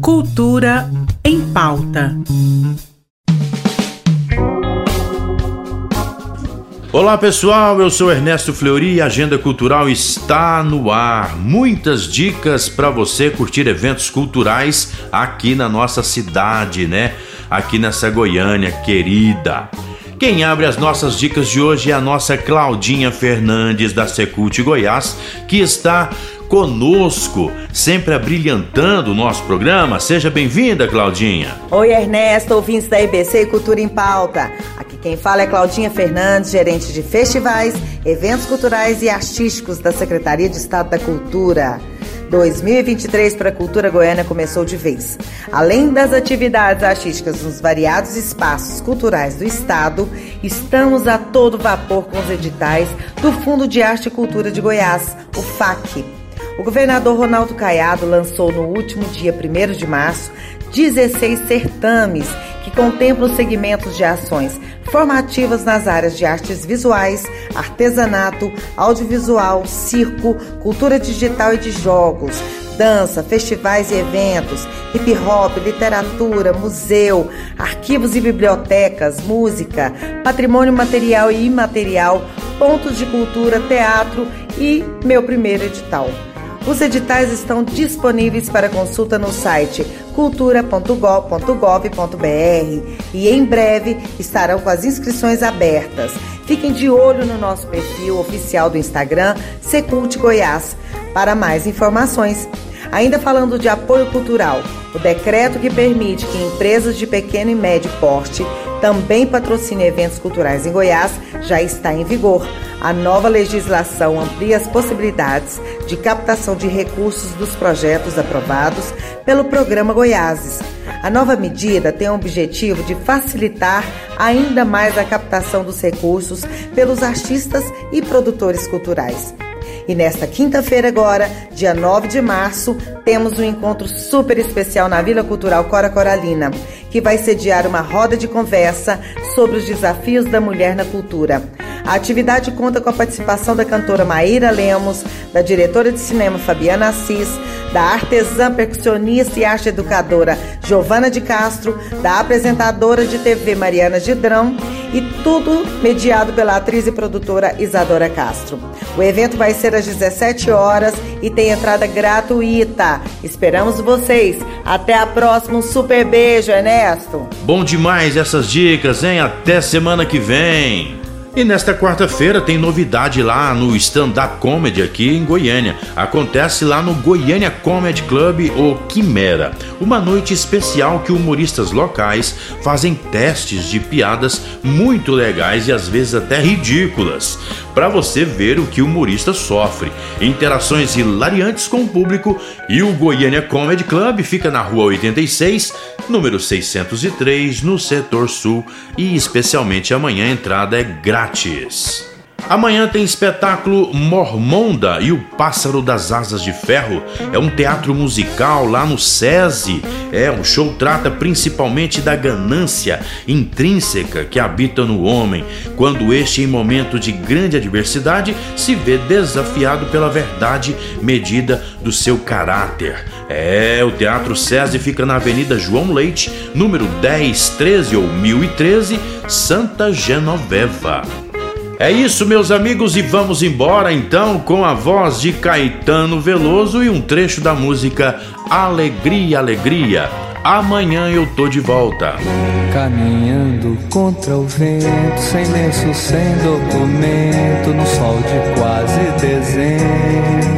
Cultura em pauta. Olá pessoal, eu sou Ernesto Fleury e a Agenda Cultural está no ar. Muitas dicas para você curtir eventos culturais aqui na nossa cidade, né? Aqui nessa Goiânia querida. Quem abre as nossas dicas de hoje é a nossa Claudinha Fernandes da Secult Goiás, que está conosco, sempre abrilhantando o nosso programa. Seja bem-vinda, Claudinha. Oi, Ernesto, ouvintes da IBC Cultura em Pauta. Aqui quem fala é Claudinha Fernandes, gerente de festivais, eventos culturais e artísticos da Secretaria de Estado da Cultura. 2023 para a cultura goiana começou de vez. Além das atividades artísticas nos variados espaços culturais do estado, estamos a todo vapor com os editais do Fundo de Arte e Cultura de Goiás, o FAC. O governador Ronaldo Caiado lançou no último dia 1 de março 16 certames que contemplam segmentos de ações formativas nas áreas de artes visuais, artesanato, audiovisual, circo, cultura digital e de jogos, dança, festivais e eventos, hip hop, literatura, museu, arquivos e bibliotecas, música, patrimônio material e imaterial, pontos de cultura, teatro e meu primeiro edital. Os editais estão disponíveis para consulta no site cultura.gov.br e em breve estarão com as inscrições abertas. Fiquem de olho no nosso perfil oficial do Instagram Secult Goiás para mais informações. Ainda falando de apoio cultural, o decreto que permite que empresas de pequeno e médio porte também patrocinem eventos culturais em Goiás já está em vigor. A nova legislação amplia as possibilidades de captação de recursos dos projetos aprovados pelo Programa Goiáses. A nova medida tem o objetivo de facilitar ainda mais a captação dos recursos pelos artistas e produtores culturais. E nesta quinta-feira, agora, dia 9 de março, temos um encontro super especial na Vila Cultural Cora Coralina, que vai sediar uma roda de conversa sobre os desafios da mulher na cultura. A atividade conta com a participação da cantora Maíra Lemos, da diretora de cinema Fabiana Assis, da artesã percussionista e arte educadora Giovana de Castro, da apresentadora de TV Mariana Gidrão e tudo mediado pela atriz e produtora Isadora Castro. O evento vai ser às 17 horas e tem entrada gratuita. Esperamos vocês. Até a próxima. Um super beijo, Ernesto. Bom demais essas dicas, hein? Até semana que vem. E nesta quarta-feira tem novidade lá no Stand Up Comedy aqui em Goiânia. Acontece lá no Goiânia Comedy Club ou Quimera. Uma noite especial que humoristas locais fazem testes de piadas muito legais e às vezes até ridículas. Para você ver o que o humorista sofre. Interações hilariantes com o público e o Goiânia Comedy Club fica na rua 86, número 603, no setor sul e especialmente amanhã a entrada é grátis. Amanhã tem espetáculo Mormonda e o Pássaro das Asas de Ferro. É um teatro musical lá no SESI. É, o show trata principalmente da ganância intrínseca que habita no homem, quando este, em momento de grande adversidade, se vê desafiado pela verdade medida do seu caráter. É, o Teatro SESI fica na Avenida João Leite, número 1013 ou 1013, Santa Genoveva. É isso, meus amigos, e vamos embora então com a voz de Caetano Veloso e um trecho da música Alegria, Alegria. Amanhã eu tô de volta. Caminhando contra o vento, sem lenço, sem documento, no sol de quase dezembro,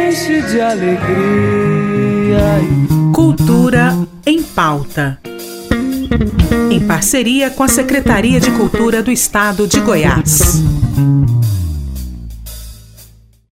enche de alegria Cultura em pauta. Em parceria com a Secretaria de Cultura do Estado de Goiás.